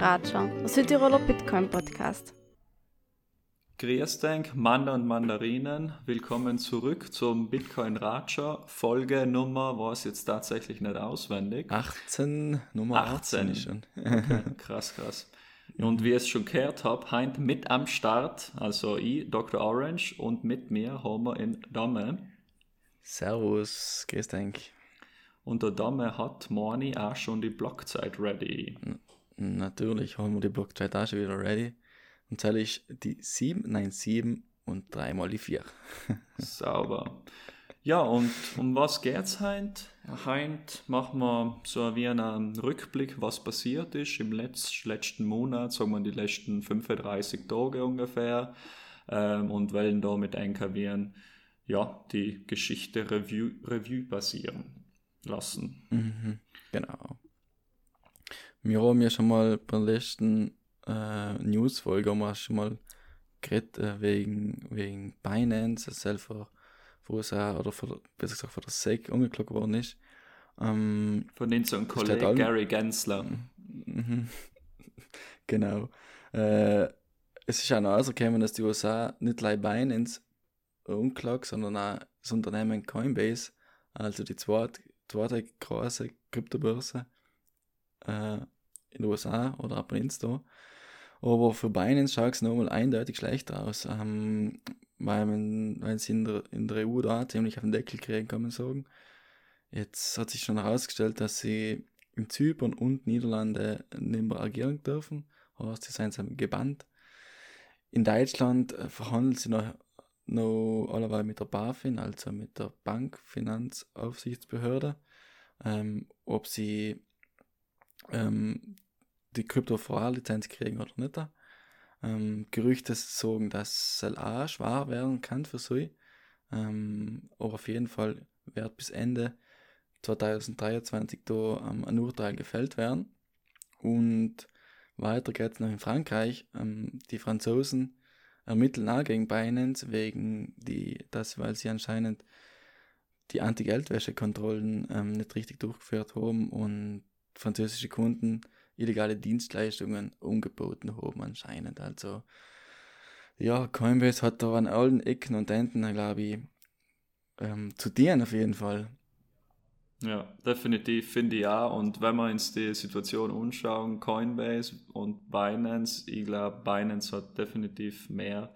Ratscher, der Südtiroler Bitcoin Podcast. Grüß dich, Mann und Mandarinen. Willkommen zurück zum Bitcoin Ratscher. Folge Nummer war es jetzt tatsächlich nicht auswendig. 18, Nummer 18, 18 schon. okay, krass, krass. Und wie ich es schon gehört habe, heint mit am Start, also ich, Dr. Orange, und mit mir haben wir in Dame. Servus, grüß dich. Und der Dame hat Morni auch schon die Blockzeit ready. Natürlich haben wir die Blockzeit auch schon wieder ready. Und zähle ich die 797 und dreimal die 4. Sauber. Ja, und um was geht's heint? Heint machen wir so wie einen Rückblick, was passiert ist im letz letzten Monat, sagen wir die letzten 35 Tage ungefähr, ähm, und wollen damit einkavieren, ja, die Geschichte Review, Review passieren lassen. Mhm, genau. Wir haben ja schon mal bei der letzten äh, Newsfolge haben wir schon mal geredet äh, wegen, wegen Binance, selber, wo es auch, oder von, besser gesagt von der SEC angeklagt worden ist. Ähm, von unserem Kollegen Gary Gensler. Mhm. genau. Äh, es ist auch noch rausgekommen, dass die USA nicht allein Binance unklagt, sondern auch das Unternehmen Coinbase, also die zweite, zweite große Kryptobörse äh, in den USA oder ab da. Aber für Binance schaut es nochmal eindeutig schlechter aus, ähm, weil, man, weil sie in der, in der EU da ziemlich auf den Deckel kriegen, kann man sagen. Jetzt hat sich schon herausgestellt, dass sie in Zypern und Niederlande nicht mehr agieren dürfen. Also sie sind gebannt. In Deutschland äh, verhandeln sie noch, noch allerweil mit der BaFin, also mit der Bankfinanzaufsichtsbehörde, ähm, ob sie ähm, die Krypto-VR-Lizenz kriegen oder nicht. Ähm, Gerüchte sagen, dass es auch schwer werden kann für sie. Ähm, aber auf jeden Fall wird bis Ende 2023 da ähm, ein Urteil gefällt werden. Und weiter geht es noch in Frankreich. Ähm, die Franzosen ermitteln auch gegen Binance wegen die, das, weil sie anscheinend die Anti-Geldwäsche-Kontrollen ähm, nicht richtig durchgeführt haben und französische Kunden illegale Dienstleistungen umgeboten haben anscheinend. Also ja, Coinbase hat da an allen Ecken und Enden, glaube ich, ähm, zu dienen auf jeden Fall. Ja, definitiv finde ich auch. Und wenn wir uns die Situation anschauen, Coinbase und Binance, ich glaube, Binance hat definitiv mehr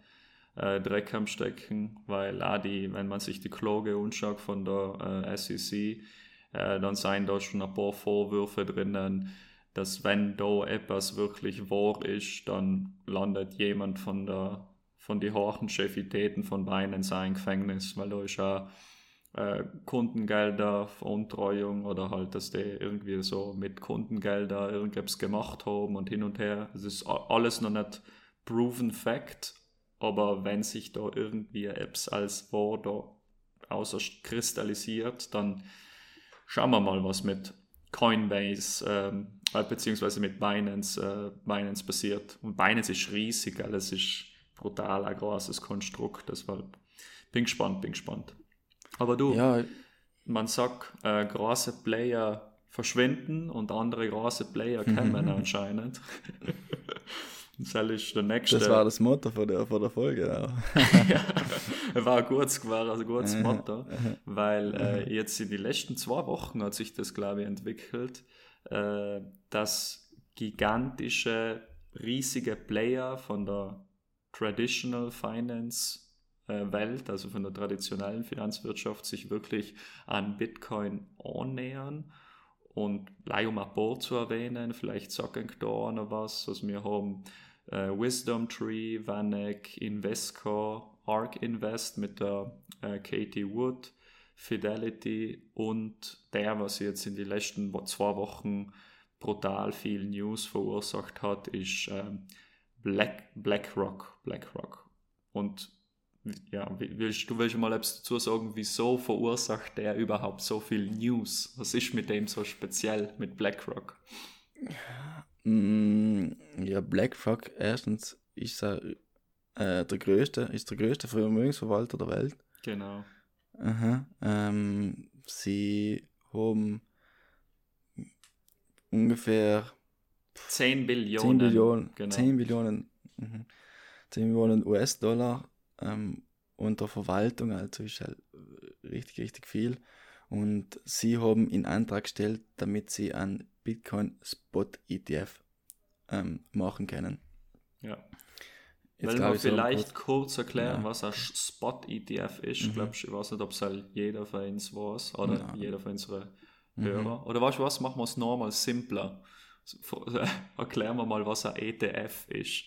äh, Dreck am Stecken, weil auch die, wenn man sich die Kloge anschaut von der äh, SEC, äh, dann seien da schon ein paar Vorwürfe drinnen, dass wenn da etwas wirklich wahr ist, dann landet jemand von der von die hohen Chefitäten von Binance ein Gefängnis, weil da ist ja äh, Kundengelder, Veruntreuung oder halt, dass die irgendwie so mit Kundengelder irgendwas gemacht haben und hin und her. Es ist alles noch nicht proven fact, aber wenn sich da irgendwie Apps als wahr da außer kristallisiert, dann schauen wir mal, was mit Coinbase ähm, äh, beziehungsweise mit Binance, äh, Binance passiert. Und Binance ist riesig, alles ist brutal ein großes Konstrukt, deshalb bin gespannt, bin gespannt. Aber du, ja. man sagt, äh, große Player verschwinden und andere große Player kommen anscheinend. Das ist der nächste. Das war das Motto von der, von der Folge. ja, war ein gutes, war ein gutes Motto, weil äh, jetzt in den letzten zwei Wochen hat sich das, glaube ich, entwickelt, äh, dass gigantische, riesige Player von der Traditional Finance äh, Welt, also von der traditionellen Finanzwirtschaft, sich wirklich an Bitcoin annähern. Und gleich um ein paar zu erwähnen, vielleicht sagen da noch was. Also wir haben äh, Wisdom Tree, Vanek, Invesco, Ark Invest mit der äh, Katie Wood, Fidelity und der, was jetzt in den letzten zwei Wochen brutal viel News verursacht hat, ist ähm, Black, BlackRock. BlackRock. Und ja, willst du willst mal etwas dazu sagen, wieso verursacht der überhaupt so viel News? Was ist mit dem so speziell mit BlackRock? Mm, ja, BlackRock erstens ist er, äh, der größte, ist der größte Vermögensverwalter der Welt. Genau. Aha, ähm, sie haben ungefähr 10 Billionen. 10 Billionen, genau. 10 Billionen, mhm. 10 Millionen US-Dollar ähm, unter Verwaltung, also ist halt richtig, richtig viel. Und sie haben in Antrag gestellt, damit sie einen Bitcoin Spot ETF ähm, machen können. Ja. Jetzt glaub wir ich so vielleicht kurz- erklären, Ja. was ein Spot-ETF ist? Ich Mhm. glaube, ich weiß nicht, ob es halt jeder von uns weiß oder Ja. jeder von unseren Mhm. Hörer. Oder weißt du was, machen wir es nochmal simpler. Erklären wir mal, was ein ETF ist.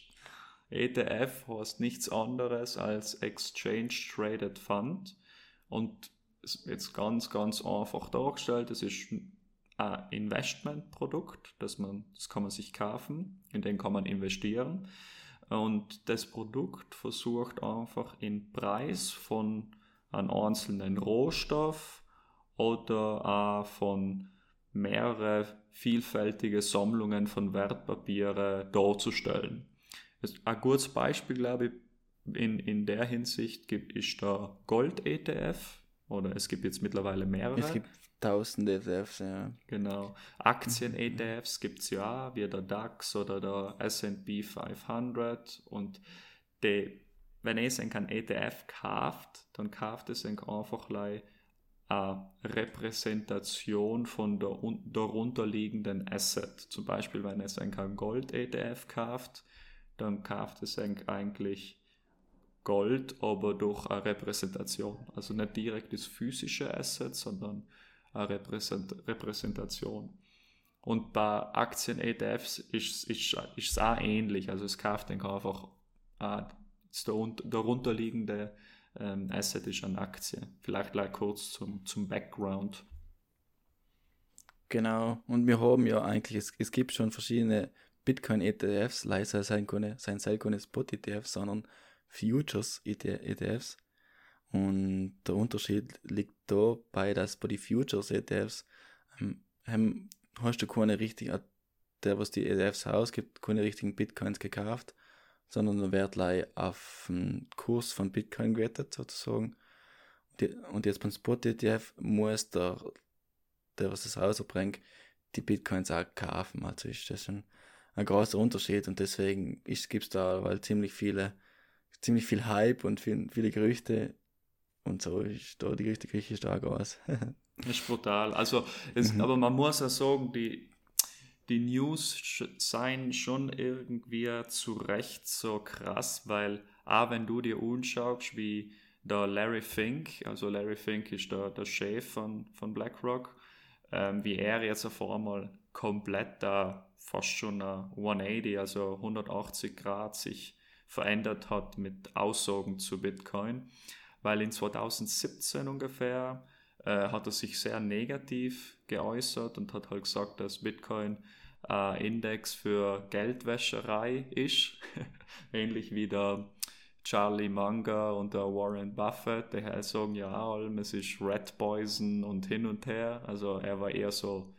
ETF heißt nichts anderes als Exchange Traded Fund und jetzt ganz, ganz einfach dargestellt. Es ist ein Investmentprodukt, das, man, das kann man sich kaufen, in den kann man investieren. Und das Produkt versucht einfach den Preis von einem einzelnen Rohstoff oder auch von mehrere vielfältige Sammlungen von Wertpapiere darzustellen. Ein gutes Beispiel, glaube ich, in, in der Hinsicht gibt, ist der Gold-ETF oder es gibt jetzt mittlerweile mehrere. Es gibt tausende ETFs, ja. Genau. Aktien-ETFs gibt es ja wie der DAX oder der SP 500. Und die, wenn ihr einen ETF kauft, dann kauft es einfach eine Repräsentation von der un- darunterliegenden Asset. Zum Beispiel, wenn es einen Gold-ETF kauft, dann kauft es eigentlich Gold, aber durch eine Repräsentation. Also nicht direkt das physische Asset, sondern eine Repräsent Repräsentation. Und bei Aktien-ETFs ist es auch ähnlich. Also es kauft dann einfach äh, das darun- darunterliegende ähm, Asset ist eine Aktie. Vielleicht gleich kurz zum, zum Background. Genau. Und wir haben ja eigentlich, es, es gibt schon verschiedene Bitcoin-ETFs, leider sein keine, sein sei keine Spot-ETFs, sondern Futures-ETFs. Und der Unterschied liegt dabei, dass bei den Futures-ETFs ähm, hast du keine richtigen, der, was die ETFs ausgibt, keine richtigen Bitcoins gekauft, sondern der gleich auf den Kurs von Bitcoin gewettet, sozusagen. Und jetzt beim Spot-ETF muss der, der, was das rausbringt, die Bitcoins auch kaufen. Also ist das schon ein großer Unterschied und deswegen gibt es da weil ziemlich viele, ziemlich viel Hype und viel, viele Gerüchte und so ist da die Gerüchteküche stark aus. Das ist brutal. Also, es, Mhm. aber man muss ja sagen, die, die News seien schon irgendwie zu Recht so krass, weil auch wenn du dir anschaust, wie der Larry Fink, also Larry Fink ist der, der Chef von, von BlackRock, ähm, wie er jetzt auf einmal komplett da fast schon ein 180, also 180 Grad sich verändert hat mit Aussagen zu Bitcoin, weil in 2017 ungefähr äh, hat er sich sehr negativ geäußert und hat halt gesagt, dass Bitcoin ein Index für Geldwäscherei ist, ähnlich wie der Charlie Munger und der Warren Buffett, die halt sagen ja allem, es ist Red Poison und hin und her. Also er war eher so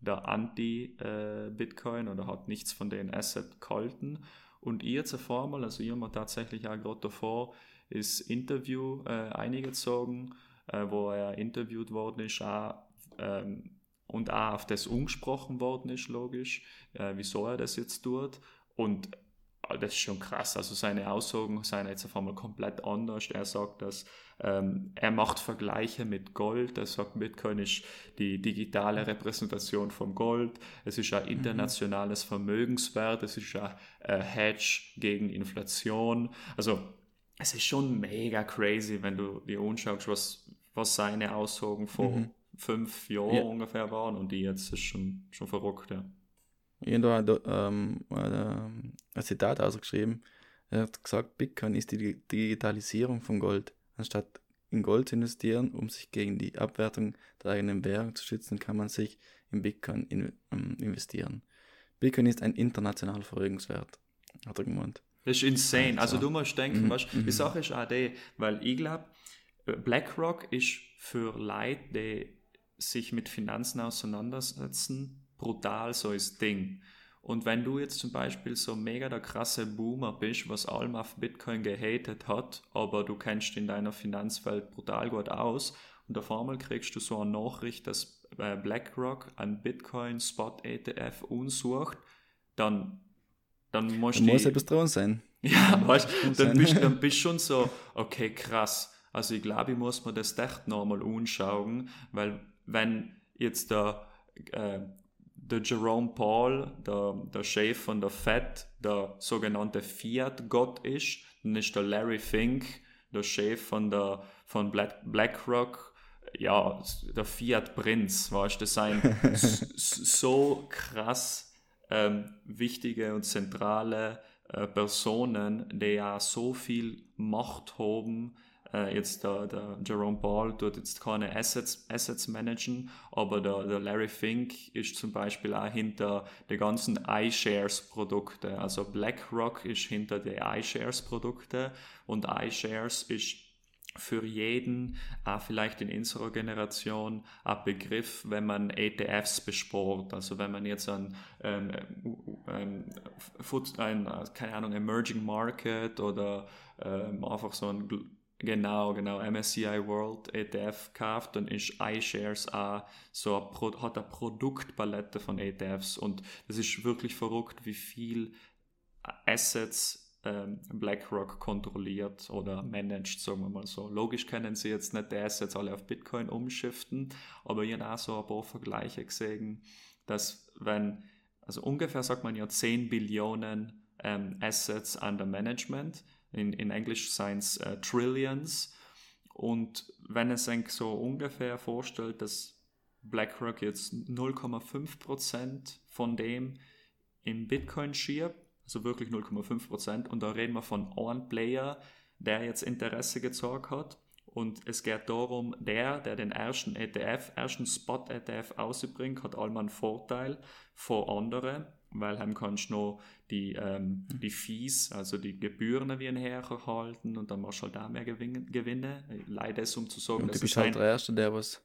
der Anti-Bitcoin oder hat nichts von den Asset gehalten. Und ihr zur Formel, also ihr mal tatsächlich auch gerade davor, ist Interview äh, eingezogen, äh, wo er interviewt worden ist, auch, ähm, und auch auf das umgesprochen worden ist, logisch, äh, wieso er das jetzt tut. Und äh, das ist schon krass. Also seine Aussagen seien jetzt auf einmal komplett anders. Er sagt, dass ähm, er macht Vergleiche mit Gold. Er sagt, Bitcoin ist die digitale Repräsentation von Gold. Es ist ein internationales Vermögenswert. Es ist ein äh, Hedge gegen Inflation. Also es ist schon mega crazy, wenn du dir anschaust, was, was seine Aussagen vor Mhm. fünf Jahren Ja. ungefähr waren. Und die jetzt ist schon, schon verrückt, ja. Irgendwo hat ähm, ähm, ein Zitat ausgeschrieben. Er hat gesagt, Bitcoin ist die Digitalisierung von Gold. Anstatt in Gold zu investieren, um sich gegen die Abwertung der eigenen Währung zu schützen, kann man sich in Bitcoin in, ähm, investieren. Bitcoin ist ein internationaler Vermögenswert, hat er gemeint. Das ist insane. Also du musst denken, Mhm, weißt, die mhm. Sache ist auch die, weil ich glaube, BlackRock ist für Leute, die sich mit Finanzen auseinandersetzen, brutal so ein Ding. Und wenn du jetzt zum Beispiel so mega der krasse Boomer bist, was allem auf Bitcoin gehatet hat, aber du kennst in deiner Finanzwelt brutal gut aus und auf einmal kriegst du so eine Nachricht, dass äh, BlackRock einen Bitcoin Spot ETF unsucht, dann, dann musst du. muss etwas dran sein. Ja, weißt dann bist du dann bist schon so, okay, krass. Also ich glaube, ich muss mir das echt nochmal anschauen, weil wenn jetzt der, äh, der Jerome Paul, der, der Chef von der Fed, der sogenannte Fiat-Gott ist, dann ist der Larry Fink, der Chef von, der, von Black, BlackRock, ja, der Fiat-Prinz, weißt du, das sind so krass ähm, wichtige und zentrale äh, Personen, die ja so viel Macht haben. Äh, jetzt der, der Jerome Paul tut jetzt keine Assets, Assets managen, aber der, der Larry Fink ist zum Beispiel auch hinter den ganzen iShares-Produkte. Also BlackRock ist hinter den iShares-Produkte und iShares ist für jeden, auch vielleicht in unserer Generation, ein Begriff, wenn man ETFs besport. Also wenn man jetzt ein, ähm, Foot- ein äh, keine Ahnung, Emerging Market oder ähm, einfach so ein Genau, genau, MSCI World ETF kauft, dann ist iShares auch so ein Pro hat eine Produktpalette von ETFs und das ist wirklich verrückt, wie viel Assets ähm, BlackRock kontrolliert oder managt, sagen wir mal so. Logisch können sie jetzt nicht die Assets alle auf Bitcoin umschiften, aber ich habe auch so ein paar Vergleiche gesehen, dass wenn, also ungefähr sagt man ja 10 Billionen ähm, Assets under Management, in, in Englisch seien es äh, Trillions, und wenn es sich so ungefähr vorstellt, dass BlackRock jetzt 0,5% von dem in Bitcoin schiebt, also wirklich 0,5%, und da reden wir von einem Player, der jetzt Interesse gezeigt hat. Und es geht darum, der, der den ersten ETF, ersten Spot-ETF ausbringt, hat allem einen Vorteil vor anderen, weil dann kannst du noch die, ähm, die Fees, also die Gebühren wie ein herhalten und dann machst du halt auch mehr Gewinne. Gewinne. Leider ist, um zu sagen, Und du dass bist halt der Erste, der was.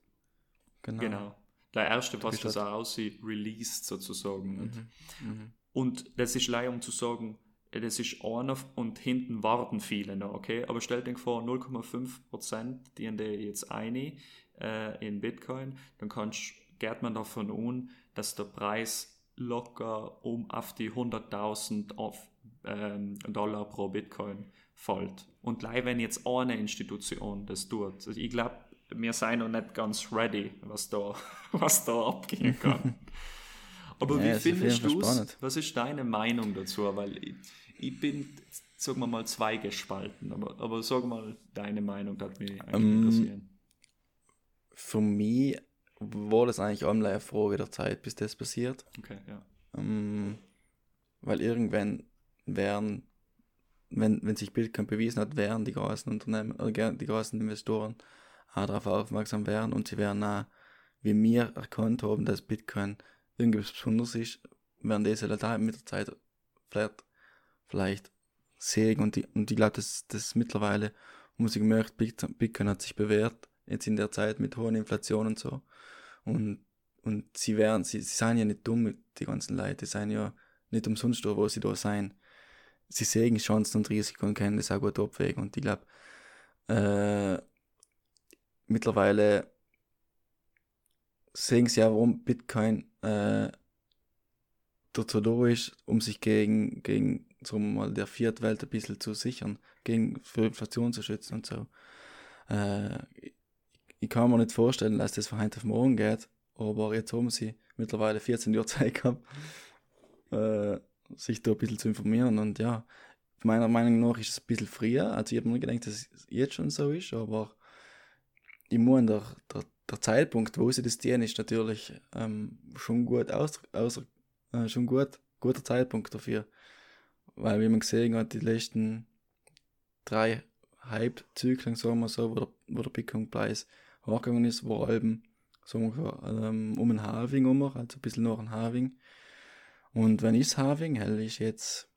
Genau. Genau. Der erste, was das halt- auch aussieht, released sozusagen. Und, Mhm. Mhm. und das ist leider, um zu sagen, äh, das ist einer und hinten warten viele noch, okay? Aber stell dir vor, 0,5% die in der jetzt eine äh, in Bitcoin, dann kannst, geht man davon an, dass der Preis locker um auf die 100.000 auf, ähm, Dollar pro Bitcoin fällt. Und leider, wenn jetzt eine Institution das tut, also ich glaube, wir sind noch nicht ganz ready, was da, was da abgehen kann. Aber Ja, wie findest du es? Was ist deine Meinung dazu? Weil ich, ich bin, sagen wir mal, zweigespalten. Aber, aber sag mal deine Meinung, das mich eigentlich Ähm, interessieren. Für mich war das eigentlich einmal eine Frage der Zeit, bis das passiert. Okay, ja. Ähm, weil irgendwann werden, wenn, wenn sich Bitcoin bewiesen hat, werden die großen Unternehmen, äh, die großen Investoren auch darauf aufmerksam werden und sie werden auch, wie wir erkannt haben, dass Bitcoin irgendwas Besonderes ist, werden diese Leute mit der Zeit vielleicht, vielleicht sehen und, die, und ich glaube, dass das mittlerweile, haben sie gemerkt, Bitcoin, Bitcoin hat sich bewährt, jetzt in der Zeit mit hoher Inflation und so. Und und sie werden, sie, sie sind ja nicht dumm, die ganzen Leute, die sind ja nicht umsonst da, wo sie da sein. Sie sehen Chancen und Risiken und können das auch gut abwägen. Und ich glaube, äh, mittlerweile sehen sie ja, warum Bitcoin äh, dazu da ist, um sich gegen, gegen sagen mal, der Fiat-Welt ein bisschen zu sichern, gegen für Inflation zu schützen und so. Äh, ich kann mir nicht vorstellen, dass das von heute auf morgen geht, aber jetzt haben sie mittlerweile 14 Jahre Zeit gehabt, äh, sich da ein bisschen zu informieren. Und ja, meiner Meinung nach ist es ein bisschen früher, also ich habe mir gedacht, dass es jetzt schon so ist, aber ich meine, der, der, der Zeitpunkt, wo sie das tun, ist natürlich ähm, schon gut aus, aus äh, schon gut, guter Zeitpunkt dafür, weil wie man gesehen hat, die letzten drei Hype-Zyklen, sagen wir so, wo der, wo der Bitcoin-Preis hochgegangen ist, war eben so ähm, um ein Halving um, also ein bisschen nach ein Halving. Und wenn ist Halving? Hell ist jetzt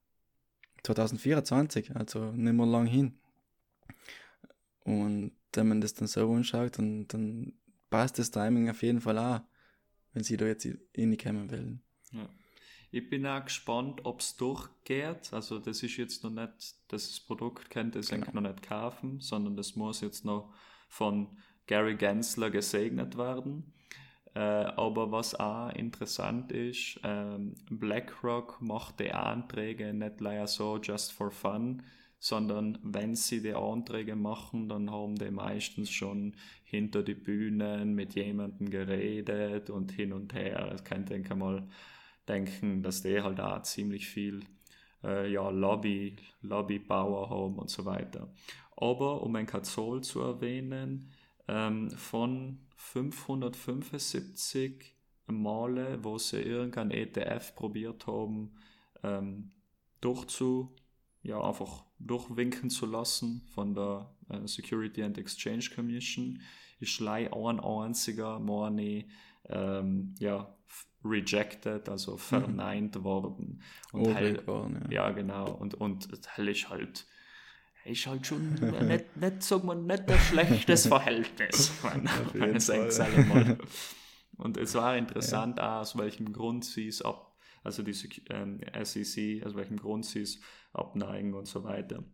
2024, also nicht mehr lang hin. Und wenn man das dann so anschaut, dann, dann passt das Timing auf jeden Fall auch, wenn sie da jetzt reinkommen wollen. Ja. Ich bin auch gespannt, ob es durchgeht. Also das ist jetzt noch nicht, dass das Produkt kennt, das Genau. noch nicht kaufen, sondern das muss jetzt noch von Gary Gensler gesegnet werden. Äh, aber was auch interessant ist, ähm, BlackRock macht die Anträge nicht leider so just for fun, sondern wenn sie die Anträge machen, dann haben die meistens schon hinter die Bühnen mit jemandem geredet und hin und her. Das kann ich mal denken, dass die halt auch ziemlich viel äh, ja, Lobby, Lobby-Bauer haben und so weiter. Aber um ein Kazol zu erwähnen, ähm, von 575 Male, wo sie irgendein ETF probiert haben, ähm, durchzu, ja, einfach durchwinken zu lassen von der äh, Security and Exchange Commission, ist leider ein einziger Money ähm, ja, rejected, also mhm. verneint mhm. worden. Und oh, hell, worden, ja. ja. genau. Und, und hell ist halt ist halt schon nicht, nicht, sag mal, nicht ein schlechtes Verhältnis. man, Und es war interessant, ja. aus welchem Grund sie es ab, also die ähm, SEC, aus welchem Grund sie es abneigen und so weiter.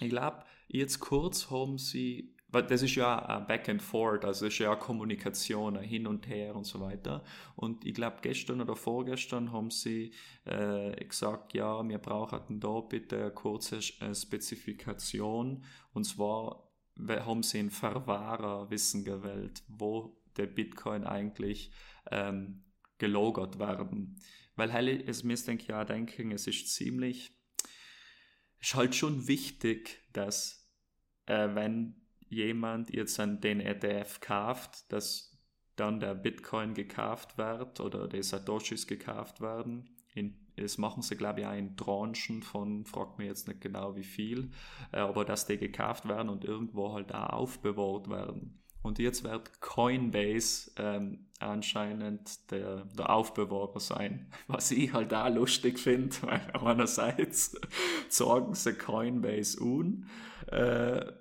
Ich glaube, jetzt kurz haben sie das ist ja Back and Forth, also ist ja Kommunikation, Hin und Her und so weiter. Und ich glaube, gestern oder vorgestern haben sie äh, gesagt, ja, wir brauchen da bitte eine kurze äh, Spezifikation. Und zwar haben sie ein Verwahrerwissen gewählt, wo der Bitcoin eigentlich ähm, gelogert werden. Weil es mir denke ja denken, es ist ziemlich, ist halt schon wichtig, dass äh, wenn jemand jetzt an den ETF kauft, dass dann der Bitcoin gekauft wird oder die Satoshis gekauft werden. In, das machen sie, glaube ich, auch in Tranchen von, fragt mir jetzt nicht genau wie viel, äh, aber dass die gekauft werden und irgendwo halt auch aufbewahrt werden. Und jetzt wird Coinbase ähm, anscheinend der, der Aufbewahrer sein, was ich halt auch lustig finde, weil einerseits sorgen sie Coinbase un, äh,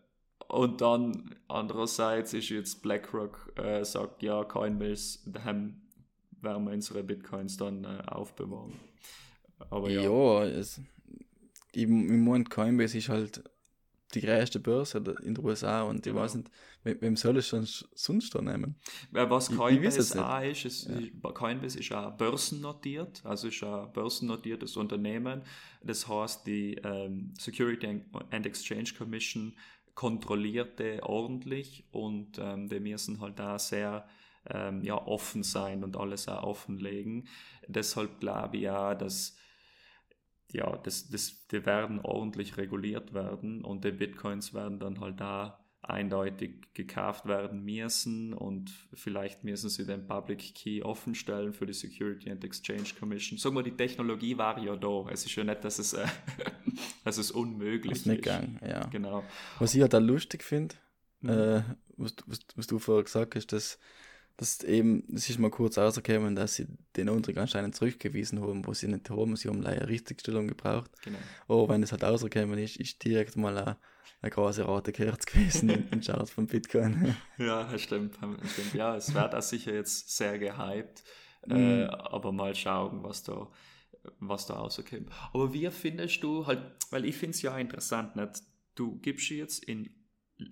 und dann andererseits ist jetzt BlackRock äh, sagt, ja, Coinbase, daheim werden wir unsere Bitcoins dann äh, aufbewahren. Aber ja. Ja, es, ich, ich meine, Coinbase ist halt die größte Börse in den USA und ich genau. weiß nicht, wem soll es schon sonst da nehmen? Was Coinbase ich, ich auch ist, ist ja. Coinbase ist auch börsennotiert, also ist ein börsennotiertes Unternehmen. Das heißt, die ähm, Security and Exchange Commission kontrollierte ordentlich und ähm, die müssen halt da sehr ähm, ja, offen sein und alles auch offenlegen. Deshalb glaube ich ja, dass ja, das, das, die werden ordentlich reguliert werden und die Bitcoins werden dann halt da eindeutig gekauft werden müssen und vielleicht müssen sie den Public Key offenstellen für die Security and Exchange Commission. Sagen wir, die Technologie war ja da. Es ist ja nicht, dass es, äh, dass es unmöglich ist. Nicht Gang, ja. Genau. Was ich halt da lustig finde, mhm. äh, was, was, was, du vorher gesagt hast, dass, dass eben, es ist mal kurz rausgekommen, dass sie den Antrag anscheinend zurückgewiesen haben, wo sie nicht haben. Sie haben leider Richtigstellung gebraucht. Genau. Aber wenn es halt rausgekommen ist, ist direkt mal ein eine große rote Kerze gewesen in Charts von Bitcoin. ja, das stimmt, stimmt. Ja, es wird auch sicher jetzt sehr gehypt, mm. äh, aber mal schauen, was da, was da rauskommt. Aber wie findest du halt, weil ich finde es ja interessant, nicht? du gibst jetzt in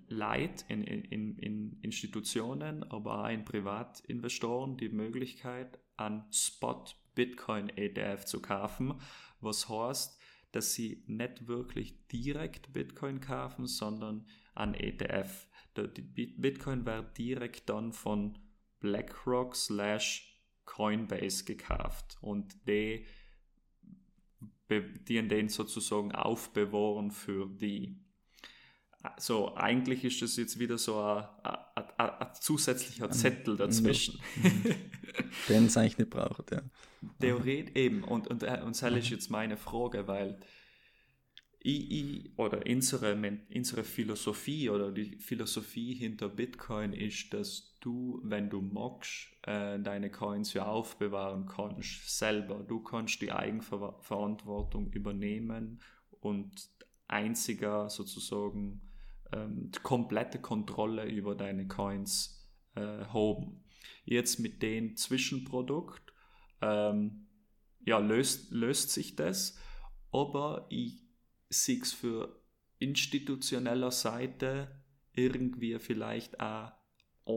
Leid, in, in, in Institutionen, aber auch in Privatinvestoren die Möglichkeit, an Spot Bitcoin ETF zu kaufen, was heißt, dass sie nicht wirklich direkt Bitcoin kaufen, sondern an ETF. Bitcoin wird direkt dann von BlackRock slash Coinbase gekauft und die, die den sozusagen aufbewahren für die. So, eigentlich ist das jetzt wieder so ein, ein, ein, ein zusätzlicher Zettel dazwischen. Den es eigentlich nicht braucht, ja. Theoret eben. Und, und, äh, und das ist jetzt meine Frage, weil ich, ich, oder unsere, unsere Philosophie oder die Philosophie hinter Bitcoin ist, dass du, wenn du magst, äh, deine Coins ja aufbewahren kannst, selber. Du kannst die Eigenverantwortung übernehmen und einziger sozusagen ähm, komplette Kontrolle über deine Coins äh, haben. Jetzt mit dem Zwischenprodukt ähm, ja, löst, löst sich das, aber ich sehe es für institutioneller Seite irgendwie vielleicht auch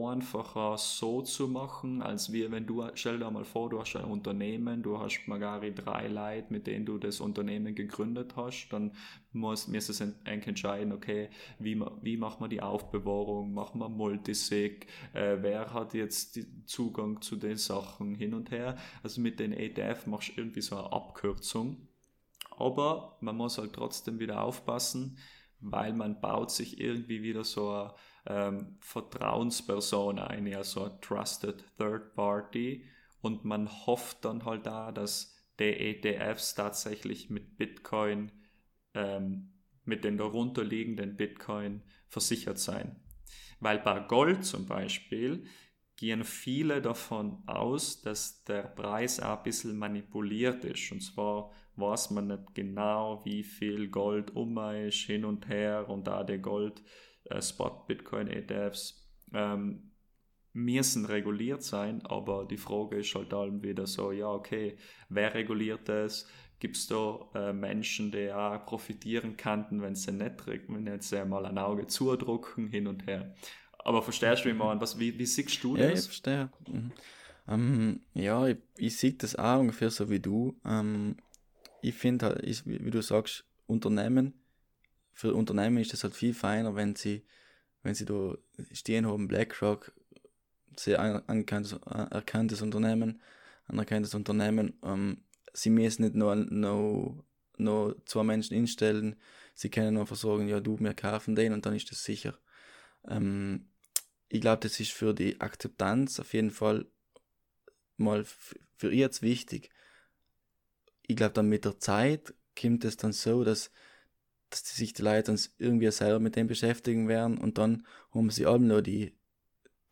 einfacher so zu machen, als wir, wenn du, stell dir mal vor, du hast ein Unternehmen, du hast magari drei Leute, mit denen du das Unternehmen gegründet hast, dann musst, musst du entscheiden, okay, wie, wie macht man die Aufbewahrung, machen wir Multisig, äh, wer hat jetzt Zugang zu den Sachen hin und her. Also mit den ETF machst du irgendwie so eine Abkürzung. Aber man muss halt trotzdem wieder aufpassen, weil man baut sich irgendwie wieder so eine ähm, Vertrauensperson ein, also eine Trusted Third Party und man hofft dann halt da, dass die ETFs tatsächlich mit Bitcoin, ähm, mit den darunterliegenden Bitcoin versichert sein. Weil bei Gold zum Beispiel gehen viele davon aus, dass der Preis auch ein bisschen manipuliert ist. Und zwar weiß man nicht genau, wie viel Gold um ist, hin und her und da der Gold äh, Spot Bitcoin ETFs ähm, müssen reguliert sein, aber die Frage ist halt dann wieder so, ja okay, wer reguliert das? Gibt es da äh, Menschen, die auch profitieren könnten, wenn sie nicht, wenn jetzt mal ein Auge zudrucken, hin und her. Aber verstehst du, wie man, was, wie, wie siehst du das? Ja, ich verstehe. Mhm. Ähm, ja, ich, ich sehe das auch ungefähr so wie du. Ähm, ich finde halt, ich, wie du sagst, Unternehmen für Unternehmen ist es halt viel feiner, wenn sie, wenn sie da stehen haben, BlackRock, sehr anerkanntes, erkanntes Unternehmen, anerkanntes Unternehmen, ähm, sie müssen nicht nur, nur, nur zwei Menschen instellen, sie können einfach sagen, ja, du, wir kaufen den und dann ist das sicher. Ähm, ich glaube, das ist für die Akzeptanz auf jeden Fall mal für ihr jetzt wichtig. Ich glaube, dann mit der Zeit kommt es dann so, dass dass die sich die Leute dann irgendwie selber mit dem beschäftigen werden und dann haben sie alle nur die,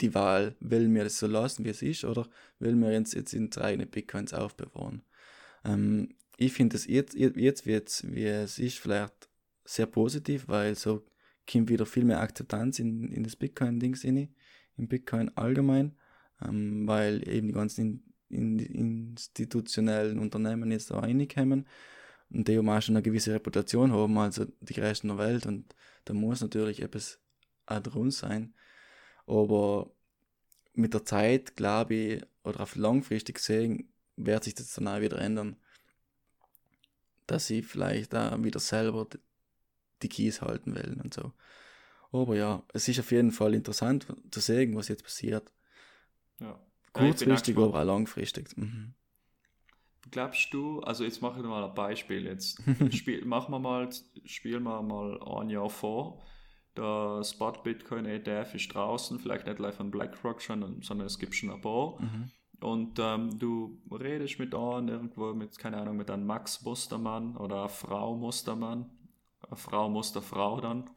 die Wahl, will mir das so lassen, wie es ist, oder will mir jetzt, jetzt in eigene Bitcoins aufbewahren. Ähm, ich finde es jetzt, jetzt jetzt, wie es ist, vielleicht sehr positiv, weil so kommt wieder viel mehr Akzeptanz in, in das Bitcoin-Dings in, in Bitcoin allgemein, ähm, weil eben die ganzen in, in institutionellen Unternehmen jetzt da reinkommen und die auch schon eine gewisse Reputation haben, also die größten der Welt und da muss natürlich etwas auch drin sein. Aber mit der Zeit, glaube ich, oder auf langfristig gesehen, wird sich das dann auch wieder ändern. Dass sie vielleicht auch wieder selber die Keys halten wollen und so. Aber ja, es ist auf jeden Fall interessant zu sehen, was jetzt passiert. Ja. Kurzfristig, aber auch langfristig. Mhm. Glaubst du, also jetzt mache ich mal ein Beispiel jetzt. Spiel, machen wir mal, spielen wir mal ein Jahr vor. Der Spot Bitcoin ETF ist draußen, vielleicht nicht live von BlackRock schon, sondern es gibt schon ein paar. Mhm. Und ähm, du redest mit einem irgendwo mit, keine Ahnung, mit einem Max Mustermann oder einer Frau Mustermann. Eine Frau Musterfrau dann.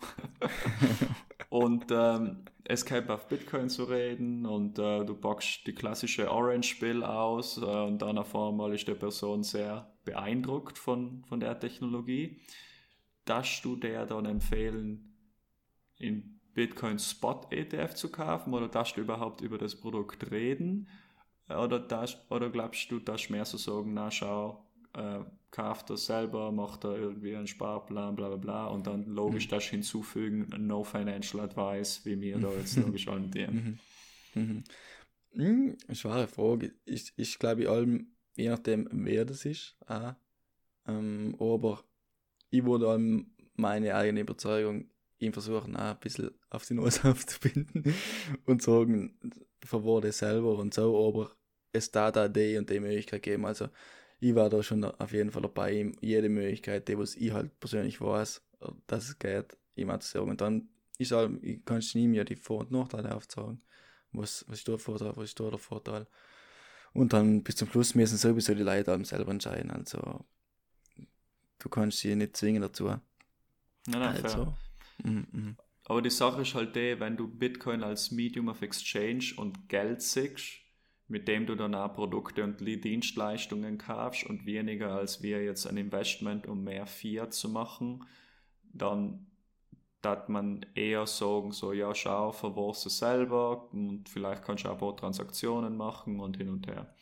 und ähm, es geht auf Bitcoin zu reden und äh, du packst die klassische Orange-Bill aus äh, und dann auf einmal ist der Person sehr beeindruckt von, von der Technologie. Darfst du der dann empfehlen, in Bitcoin Spot ETF zu kaufen oder darfst du überhaupt über das Produkt reden? Oder, das, oder glaubst du, dass mehr so sagen, na schau, äh, kauft er selber, macht er irgendwie einen Sparplan, bla bla bla und dann logisch mhm. das hinzufügen, no financial advice, wie mir da jetzt logisch andienen. Mhm. Mhm. Mhm. Schwere Frage. Ich, ich glaube, allem, je nachdem, wer das ist, auch. Ähm, aber ich würde allem meine eigene Überzeugung ihm versuchen, auch ein bisschen auf die Nase aufzubinden und sagen, verworde selber und so, aber es da da die und die Möglichkeit geben. Also ich war da schon auf jeden Fall dabei, jede Möglichkeit, die was ich halt persönlich weiß, dass es geht, ihm zu sagen. Und dann ist halt, ich kann nie mehr die Vor- und Nachteile aufzeigen. Was, was ist der Vorteil, was ist da der Vorteil. Und dann bis zum Schluss müssen sowieso die Leute selber entscheiden. Also du kannst sie nicht zwingen dazu. Nein, nein, also, mm, mm. Aber die Sache ist halt die, wenn du Bitcoin als Medium of Exchange und Geld siehst, mit dem du dann auch Produkte und Dienstleistungen kaufst und weniger als wir jetzt ein Investment, um mehr Fiat zu machen, dann dass man eher sagen, so, ja, schau, verwahrst du selber und vielleicht kannst du auch ein paar Transaktionen machen und hin und her.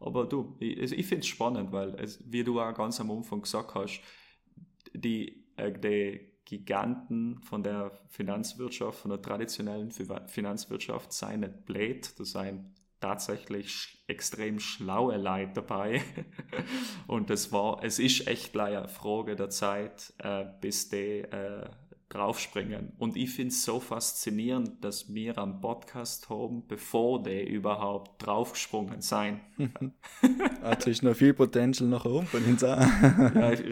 Aber du, ich, ich finde es spannend, weil, es, wie du auch ganz am Anfang gesagt hast, die, äh, die Giganten von der Finanzwirtschaft, von der traditionellen Finanzwirtschaft seien nicht blöd, da seien tatsächlich extrem schlaue Leute dabei. Und es war, es ist echt gleich eine Frage der Zeit, äh, bis die äh, draufspringen. Und ich finde es so faszinierend, dass wir am Podcast haben, bevor die überhaupt draufgesprungen sein. also ist noch viel Potenzial nach oben von uns ja,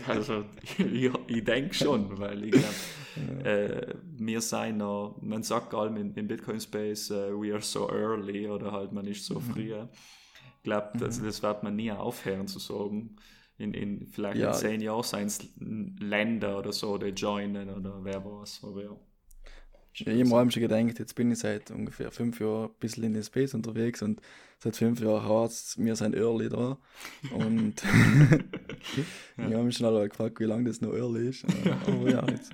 also ich, ich denke schon, weil ich glaube, äh, wir sein noch, man sagt allem in, in Bitcoin Space, uh, we are so early oder halt man ist so mhm. früh. Ich glaube, das, das wird man nie aufhören zu sagen in, in vielleicht ja. in zehn Jahren seien es Länder oder so, die joinen oder wer weiß. Aber ja. Ich habe mir schon gedacht, jetzt bin ich seit ungefähr fünf Jahren ein bisschen in den Space unterwegs und seit fünf Jahren hat es mir sein Early da. Und ich habe mich schon alle gefragt, wie lange das noch Early ist. Aber ja, jetzt,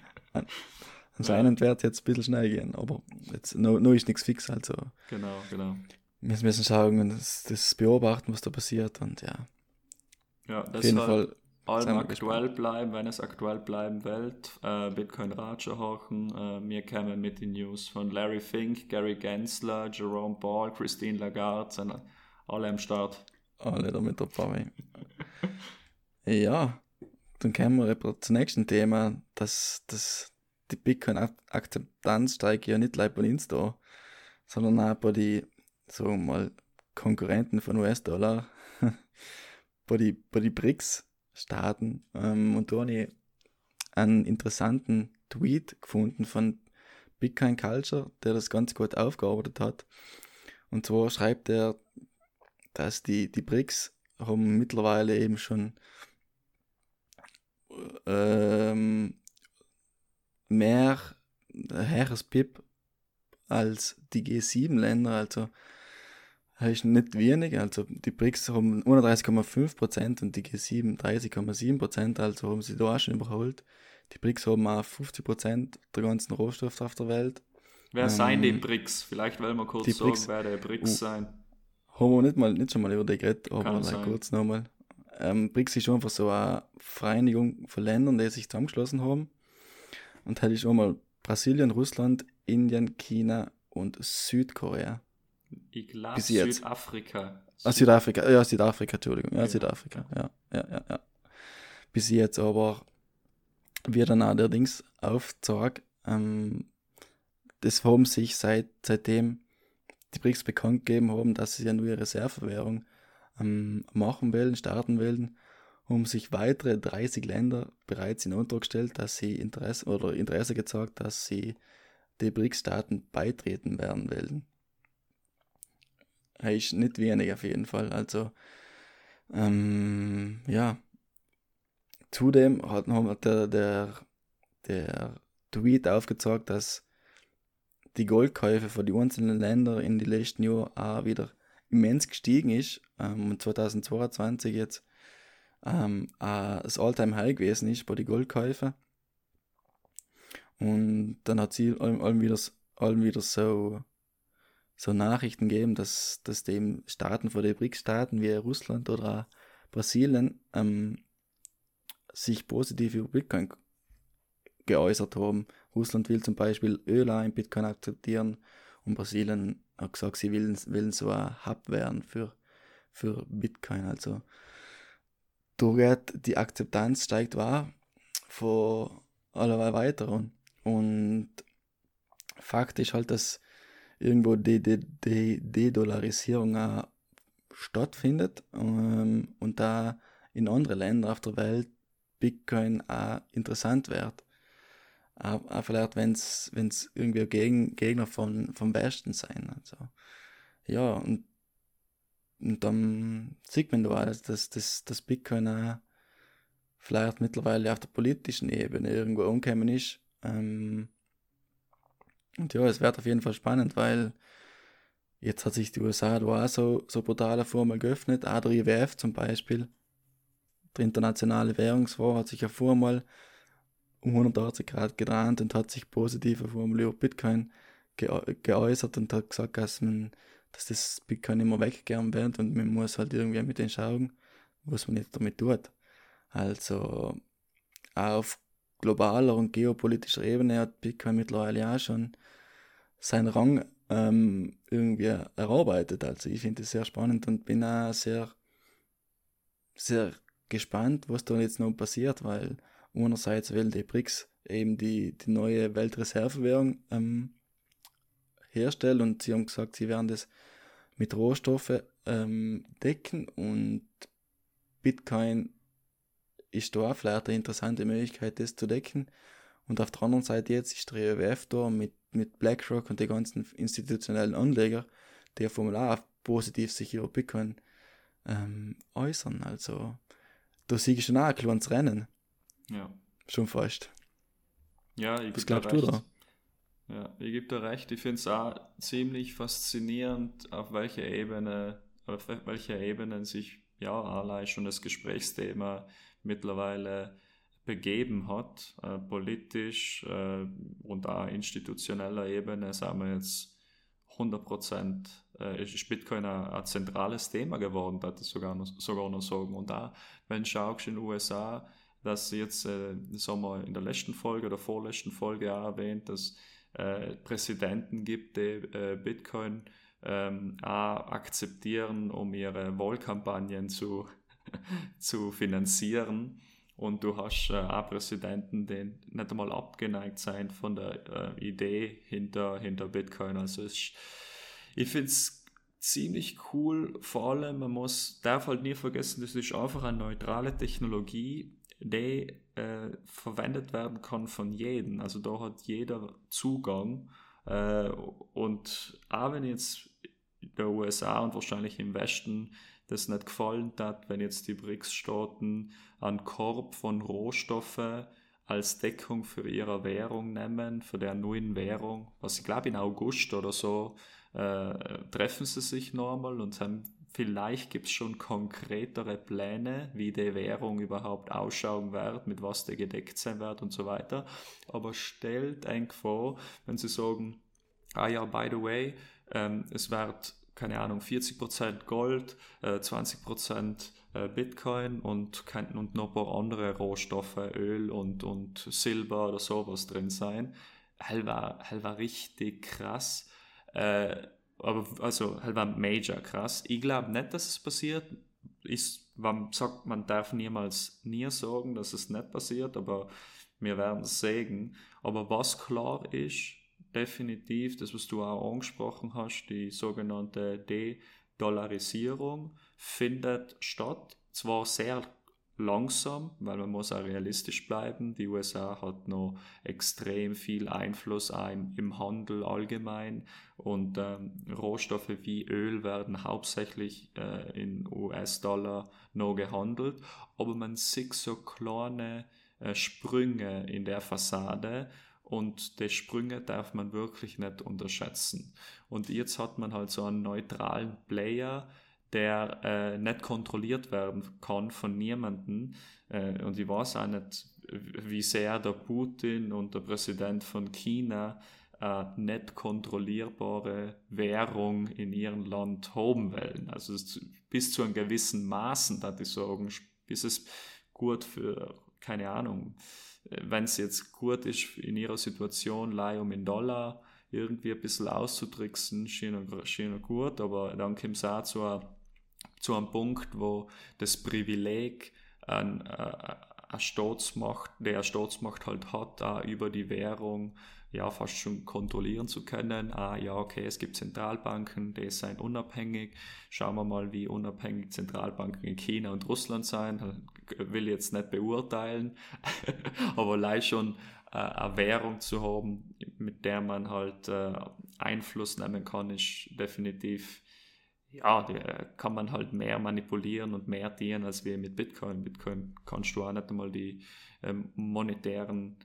anscheinend wird es jetzt ein bisschen schnell gehen, aber jetzt noch, noch ist nichts fix. Also. Genau, genau. Wir müssen schauen und das, das beobachten, was da passiert und ja. Ja, das Auf jeden Fall allem aktuell bleiben, wenn es aktuell bleiben will. Äh, Bitcoin Raja hochen. Äh, wir kommen mit den News von Larry Fink, Gary Gensler, Jerome Paul, Christine Lagarde, sind alle am Start. Alle da mit dabei. ja, dann kommen wir zum nächsten Thema, dass, dass die Bitcoin-Akzeptanz steigt ja nicht gleich bei uns da, sondern auch bei den, mal, Konkurrenten von US-Dollar bei den bei die BRICS-Staaten. Ähm, und da habe ich einen interessanten Tweet gefunden von Bitcoin Culture, der das ganz gut aufgearbeitet hat. Und zwar schreibt er, dass die, die BRICS haben mittlerweile eben schon ähm, mehr höheres PIP als die G7-Länder, also ist nicht wenig. Also die BRICS haben 31,5% und die G7 30,7%, also haben sie da auch schon überholt. Die BRICS haben auch 50% der ganzen Rohstoffe auf der Welt. Wer ähm, seien die BRICS? Vielleicht wollen wir kurz die sagen, BRICS, wer der BRICS uh, sein. Haben wir nicht, mal, nicht schon mal über die geredet, aber like, kurz nochmal. Ähm, BRICS ist einfach so eine Vereinigung von Ländern, die sich zusammengeschlossen haben. Und das ist auch mal Brasilien, Russland, Indien, China und Südkorea. Ich glaube Südafrika. Ah, Südafrika, ja, Südafrika, Entschuldigung. Ja, ja. Südafrika, ja, ja, ja, ja. Bis jetzt aber wird dann allerdings aufgezeigt, ähm, das haben sich seit, seitdem die BRICS bekannt gegeben haben, dass sie ja nur ihre Reservewährung ähm, machen wollen, starten wollen, haben sich weitere 30 Länder bereits in Antrag gestellt, dass sie Interesse oder Interesse gezeigt, dass sie die BRICS-Staaten beitreten werden wollen ist nicht wenig auf jeden Fall. Also, ähm, ja. Zudem hat, hat der, der, der Tweet aufgezeigt, dass die Goldkäufe von den einzelnen Ländern in den letzten Jahren auch wieder immens gestiegen ist ähm, und 2022 jetzt ähm, das Alltime High gewesen ist bei den Goldkäufen. Und dann hat sie allem, wieder, wieder so so Nachrichten geben, dass, dass dem Staaten vor den BRICS-Staaten wie Russland oder Brasilien ähm, sich positiv über Bitcoin geäußert haben. Russland will zum Beispiel Öl in Bitcoin akzeptieren und Brasilien hat gesagt, sie wollen, wollen so ein Hub werden für, für Bitcoin. Also die Akzeptanz steigt wahr vor allerweil weiter und, und Fakt ist halt, dass irgendwo die, die, die De-Dollarisierung auch stattfindet ähm, und da in andere Länder auf der Welt Bitcoin auch interessant wird. Auch, auch vielleicht, wenn es irgendwie Gegen, Gegner von, vom Westen sein. Also, ja, und, und dann sieht man da, dass, dass, dass, dass Bitcoin auch vielleicht mittlerweile auf der politischen Ebene irgendwo umgekommen ist. Ähm, und ja, es wird auf jeden Fall spannend, weil jetzt hat sich die USA da auch so, so brutale Formel geöffnet. Auch der IWF zum Beispiel, der internationale Währungsfonds, hat sich ja vormal um 180 Grad gedreht und hat sich positiv auf einmal über Bitcoin ge geäußert und hat gesagt, dass man, dass das Bitcoin immer weggegeben wird und man muss halt irgendwie mit den schauen, was man jetzt damit tut. Also auf globaler und geopolitischer Ebene hat Bitcoin mittlerweile ja schon seinen Rang ähm, irgendwie erarbeitet. Also ich finde es sehr spannend und bin auch sehr, sehr gespannt, was da jetzt noch passiert, weil einerseits will die BRICS eben die, die neue Weltreservewährung ähm, herstellen und sie haben gesagt, sie werden das mit Rohstoffen ähm, decken und Bitcoin ist da vielleicht eine interessante Möglichkeit, das zu decken. Und auf der anderen Seite jetzt ist der EWF da mit, mit BlackRock und die ganzen institutionellen Anleger, die Formel positiv sich über Bitcoin ähm, äußern. Also da sehe ich schon auch ein kleines Rennen. Ja. Schon fast. Ja, ich Was glaubst du da? Ja, ich gebe dir recht. Ich finde es auch ziemlich faszinierend, auf welcher Ebene, auf welcher Ebene sich ja allein schon das Gesprächsthema mittlerweile begeben hat, äh, politisch äh, und auch institutioneller Ebene, sagen wir jetzt 100 Prozent äh, ist Bitcoin ein, ein, zentrales Thema geworden, das ich sogar noch, sogar noch sagen. Und da, wenn du schaust in den USA, dass jetzt, äh, sagen wir, in der letzten Folge oder vorletzten Folge auch erwähnt, dass äh, Präsidenten gibt, die äh, Bitcoin ähm, auch akzeptieren, um ihre Wahlkampagnen zu, zu finanzieren. Und du hast äh, auch Präsidenten, die nicht einmal abgeneigt sein von der äh, Idee hinter, hinter Bitcoin. Also ich, ich finde es ziemlich cool. Vor allem, man muss, darf halt nie vergessen, das ist einfach eine neutrale Technologie, die äh, verwendet werden kann von jedem. Also da hat jeder Zugang. Äh, und auch wenn jetzt der USA und wahrscheinlich im Westen das nicht gefallen hat, wenn jetzt die BRICS-Staaten einen Korb von Rohstoffen als Deckung für ihre Währung nehmen, für der neuen Währung, was ich glaube in August oder so, äh, treffen sie sich nochmal und haben vielleicht gibt es schon konkretere Pläne, wie die Währung überhaupt ausschauen wird, mit was der gedeckt sein wird und so weiter. Aber stellt eigentlich vor, wenn sie sagen, ah ja, by the way, ähm, es wird keine Ahnung, 40% Gold, äh, 20% äh, Bitcoin und, kein, und noch ein paar andere Rohstoffe, Öl und, und Silber oder sowas drin sein. Hell war, hell war richtig krass. Äh, aber also hell war major krass. Ich glaube nicht, dass es passiert. Ist, man sagt, man darf niemals nie sagen, dass es nicht passiert, aber wir werden es sehen. Aber was klar ist, definitiv, das was du auch angesprochen hast, die sogenannte De-Dollarisierung findet statt. Zwar sehr langsam, weil man muss auch realistisch bleiben. Die USA hat noch extrem viel Einfluss ein im Handel allgemein und ähm, Rohstoffe wie Öl werden hauptsächlich äh, in US-Dollar noch gehandelt, aber man sieht so kleine äh, Sprünge in der Fassade und die Sprünge darf man wirklich nicht unterschätzen. Und jetzt hat man halt so einen neutralen Player, der äh, nicht kontrolliert werden kann von niemandem. Äh, und ich weiß auch nicht, wie sehr der Putin und der Präsident von China äh, nicht kontrollierbare Währung in ihrem Land haben wollen. Also bis zu einem gewissen Maßen, da ich sagen, bis es gut für, keine Ahnung, wenn es jetzt gut ist in ihrer Situation, leih um in Dollar irgendwie ein bisschen auszutricksen, schien, schien gut, aber dann kommt es auch zu, a, zu einem Punkt, wo das Privileg an, äh, eine Staatsmacht, der Staatsmacht halt hat, auch über die Währung ja fast schon kontrollieren zu können. Ah, ja, okay, es gibt Zentralbanken, die seien unabhängig. Schauen wir mal, wie unabhängig Zentralbanken in China und Russland sein. Will jetzt nicht beurteilen, aber leicht schon äh, eine Währung zu haben, mit der man halt äh, Einfluss nehmen kann, ist definitiv ja, äh, kann man halt mehr manipulieren und mehr dienen als wir mit Bitcoin. Bitcoin kannst du auch nicht einmal die ähm, monetären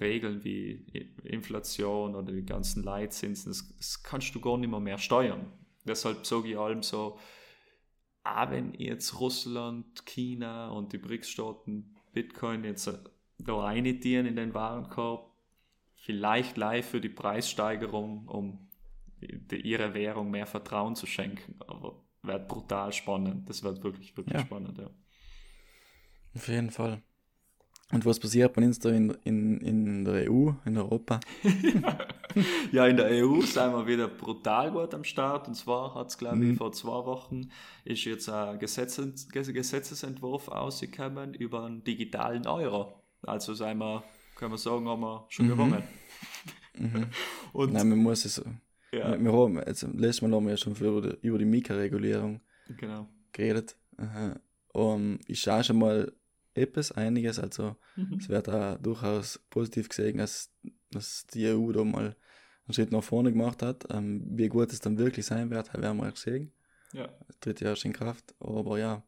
Regeln wie Inflation oder die ganzen Leitzinsen, das, das kannst du gar nicht mehr, mehr steuern. Deshalb sage ich allem so, auch wenn jetzt Russland, China und die BRICS-Staaten Bitcoin jetzt äh, da reinitieren in den Warenkorb, vielleicht live für die Preissteigerung, um die, ihre Währung mehr Vertrauen zu schenken. Aber wird brutal spannend. Das wird wirklich, wirklich ja. spannend, ja. Auf jeden Fall. Und was passiert bei uns da in, in, in der EU, in Europa? ja, in der EU sind wir wieder brutal gut am Start. Und zwar hat es, glaube ich, mhm. vor zwei Wochen ist jetzt ein Gesetzes Gesetzesentwurf ausgekommen über einen digitalen Euro. Also sagen wir, können wir sagen, haben wir schon mhm. gewonnen. Mhm. Nein, man muss es. Ja. Wir haben, also, letztes Mal haben wir ja schon für, über die Mika-Regulierung genau. geredet. Um, ich schaue schon mal etwas, einiges. Also mhm. es wird auch durchaus positiv gesehen, dass, dass die EU da mal einen Schritt nach vorne gemacht hat. Ähm, wie gut es dann wirklich sein wird, werden wir auch sehen. Ja. Tritt ja erst in Kraft. Aber ja,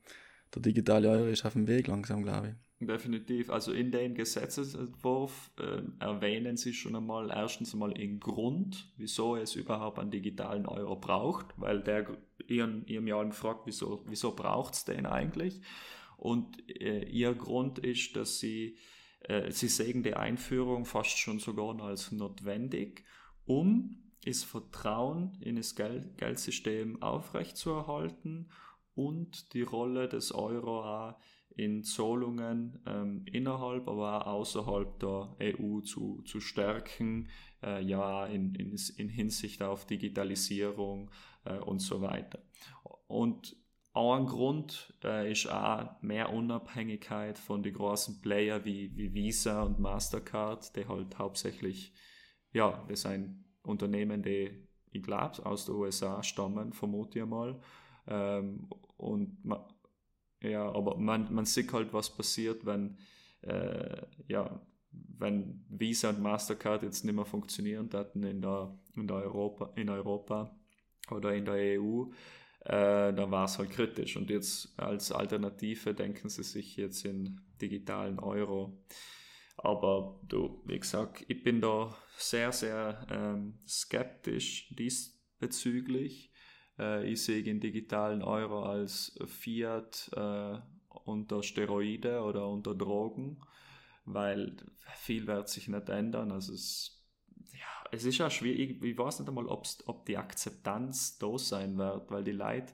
der digitale Euro ist auf dem Weg langsam, glaube ich. Definitiv. Also in dem Gesetzesentwurf äh, erwähnen Sie schon einmal erstens einmal den Grund, wieso es überhaupt einen digitalen Euro braucht, weil der ihren, ihrem ja gefragt, wieso, wieso braucht es den eigentlich? Und äh, ihr Grund ist, dass sie, äh, sie sehen die Einführung fast schon sogar als notwendig, um das Vertrauen in das Geld Geldsystem aufrechtzuerhalten und die Rolle des Euro auch in Zahlungen ähm, innerhalb, aber auch außerhalb der EU zu, zu stärken, äh, ja, in, in, in Hinsicht auf Digitalisierung äh, und so weiter. Und ein Grund äh, ist auch mehr Unabhängigkeit von den großen Player wie, wie Visa und Mastercard, die halt hauptsächlich, ja, das sind Unternehmen, die, ich glaube, aus den USA stammen, vermute ich mal. Ähm, und man, ja, aber man, man sieht halt, was passiert, wenn, äh, ja, wenn Visa und Mastercard jetzt nicht mehr funktionieren hatten in der, in der Europa, in Europa oder in der EU äh, dann war es halt kritisch. Und jetzt als Alternative denken sie sich jetzt in digitalen Euro. Aber du, wie gesagt, ich bin da sehr, sehr ähm, skeptisch diesbezüglich. Äh, ich sehe den digitalen Euro als Fiat äh, unter Steroide oder unter Drogen, weil viel wird sich nicht ändern. Also es es ist ja schwierig, ich weiß nicht einmal, ob die Akzeptanz da sein wird, weil die Leute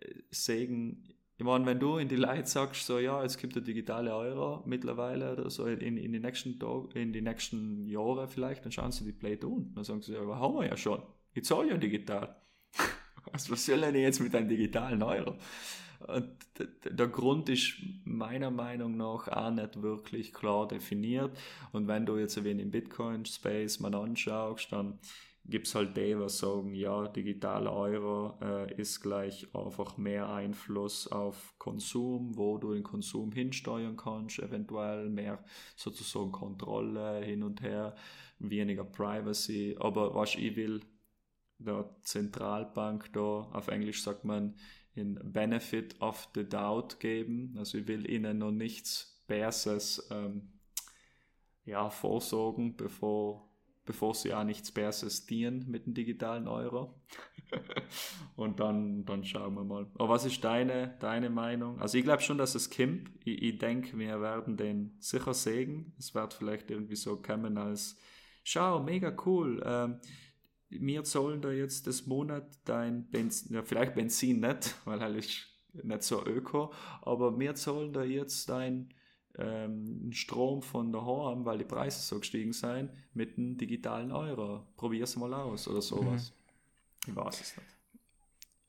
äh, sagen, ich meine, wenn du in die Leute sagst, so, ja, jetzt gibt der digitale Euro mittlerweile oder so in, in, die nächsten Tag, in die nächsten Jahre vielleicht, dann schauen sie die Play tun. Dann sagen sie, ja, aber haben wir ja schon. Ich zahle ja digital. was soll denn jetzt mit einem digitalen Euro? Und der Grund ist meiner Meinung nach auch nicht wirklich klar definiert. Und wenn du jetzt ein wenig im Bitcoin-Space mal anschaust, dann gibt es halt die, die sagen, ja, digitaler Euro äh, ist gleich einfach mehr Einfluss auf Konsum, wo du den Konsum hinsteuern kannst, eventuell mehr sozusagen Kontrolle hin und her, weniger Privacy. Aber was ich will, der Zentralbank da, auf Englisch sagt man, in Benefit of the Doubt geben. Also ich will ihnen noch nichts Besseres ähm, ja, vorsorgen, bevor, bevor sie auch nichts Besseres dienen mit dem digitalen Euro. Und dann, dann schauen wir mal. Aber was ist deine, deine Meinung? Also ich glaube schon, dass es kommt. Ich, ich denke, wir werden den sicher sehen. Es wird vielleicht irgendwie so kommen als, schau, mega cool. Ähm, wir zahlen da jetzt das Monat dein Benzin, ja, vielleicht Benzin nicht, weil halt ist nicht so öko, aber wir zahlen da jetzt dein ähm, Strom von daheim, weil die Preise so gestiegen sind, mit einem digitalen Euro. Probier's mal aus oder sowas. Mhm. Ich weiß es nicht.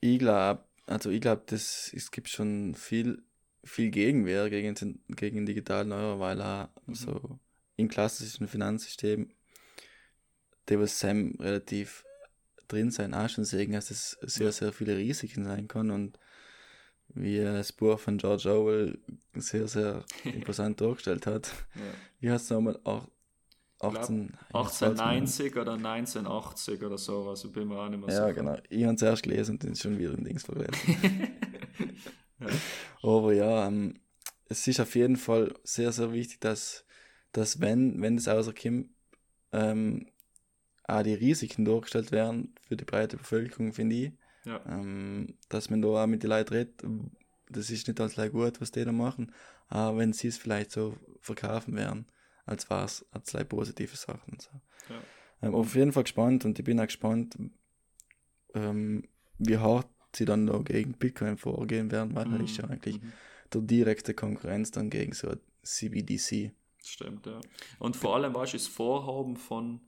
Ich glaube, also ich glaube, es gibt schon viel, viel Gegenwehr gegen den, gegen den digitalen Euro, weil er mhm. so im klassischen Finanzsystem was Sam relativ drin sein auch schon sehen, dass es sehr, sehr viele Risiken sein kann und wie das Buch von George Orwell sehr, sehr imposant dargestellt hat. Ja. Wie heißt es nochmal? Auch 18, 1890 oder 1980 oder so, also bin mir auch nicht mehr Ja, sicher. genau. Ich habe es erst gelesen und den schon wieder im Dings vergessen. ja. Aber ja, ähm, es ist auf jeden Fall sehr, sehr wichtig, dass, dass wenn, wenn das rauskommt, ähm, auch die Risiken dargestellt werden für die breite Bevölkerung, finde ich. Ja. Ähm, dass man da auch mit den Leuten redet, das ist nicht alles gut, was die da machen, aber wenn sie es vielleicht so verkaufen werden, als war es als positive Sachen. So. Ja. Ähm, auf jeden Fall gespannt und ich bin auch gespannt, ähm, wie hart sie dann noch gegen Bitcoin vorgehen werden, weil mhm. ist ja eigentlich mhm. der direkte Konkurrenz dann gegen so CBDC. Stimmt, ja. Und vor allem, weißt du, das Vorhaben von,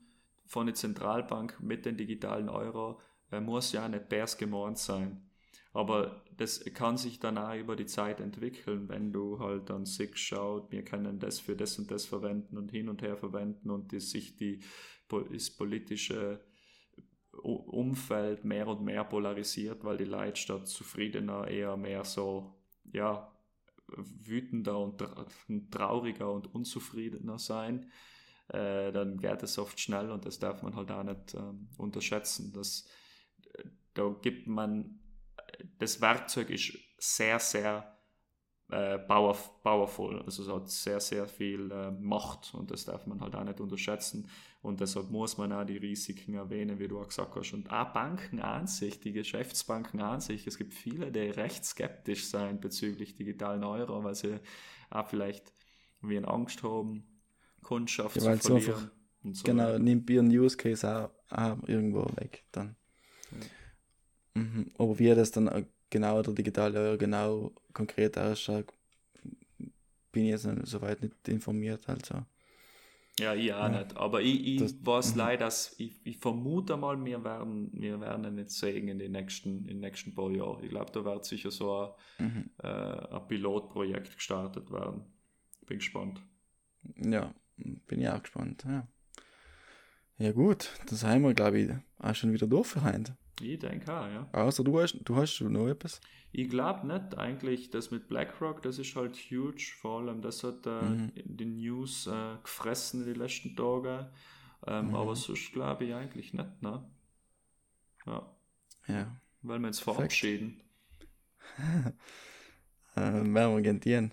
von der Zentralbank mit den digitalen Euro äh, muss ja nicht bärs gemeint sein. Aber das kann sich dann auch über die Zeit entwickeln, wenn du halt dann siehst, schaut, wir können das für das und das verwenden und hin und her verwenden und die, sich die, das politische Umfeld mehr und mehr polarisiert, weil die Leute statt zufriedener eher mehr so, ja, wütender und trauriger und unzufriedener sein, äh, dann geht es oft schnell und das darf man halt auch nicht ähm, unterschätzen. Das, äh, da gibt man, das Werkzeug ist sehr, sehr äh, power, powerful, also es hat sehr, sehr viel äh, Macht und das darf man halt auch nicht unterschätzen. Und deshalb muss man auch die Risiken erwähnen, wie du auch gesagt hast. Und auch Banken an sich, die Geschäftsbanken an sich, es gibt viele, die recht skeptisch sein bezüglich digitalen Euro, weil sie auch vielleicht wie eine Angst haben, Kundschaft ja, zu verlieren. So. Genau, nimmt Ihren Use Case auch, auch, irgendwo weg dann. Ja. Mhm. Aber wie das dann genau der digitale genau konkret ausschaut, bin ich jetzt soweit nicht informiert. Also. Ja, ich auch ja. nicht. Aber ich, ich das, weiß mhm. leider, dass ich, ich, vermute mal, wir werden, wir werden ihn nicht sehen in den nächsten, in den nächsten paar Jahren. Ich glaube, da wird sicher so ein, mhm. äh, ein Pilotprojekt gestartet werden. Bin gespannt. Ja, bin ich auch gespannt. Ja, ja gut, das haben wir, glaube ich, auch schon wieder durch für heute. Ich denke auch, ja. Außer du hast, du hast noch etwas? Ich glaube nicht. Eigentlich, das mit BlackRock, das ist halt huge. Vor allem, das hat äh, mhm. die News äh, gefressen in den letzten Tagen. Ähm, mhm. Aber sonst glaube ich eigentlich nicht, ne? Ja. Ja. Weil wir uns verabschieden. äh, werden wir gentieren.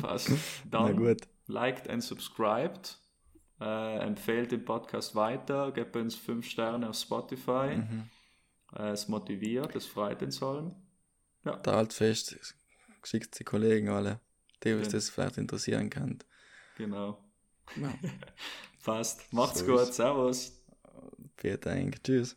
Passt. Dann Na gut. Liked und subscribed. Äh, empfehlt den Podcast weiter, gebt uns 5 Sterne auf Spotify. Mhm. Äh, es motiviert, es freut uns allen. Ja. Da halt fest, schickt die Kollegen alle, die uns ja. das vielleicht interessieren kann. Genau. Ja. Passt. Macht's so gut. Servus. Vielen Dank. Tschüss.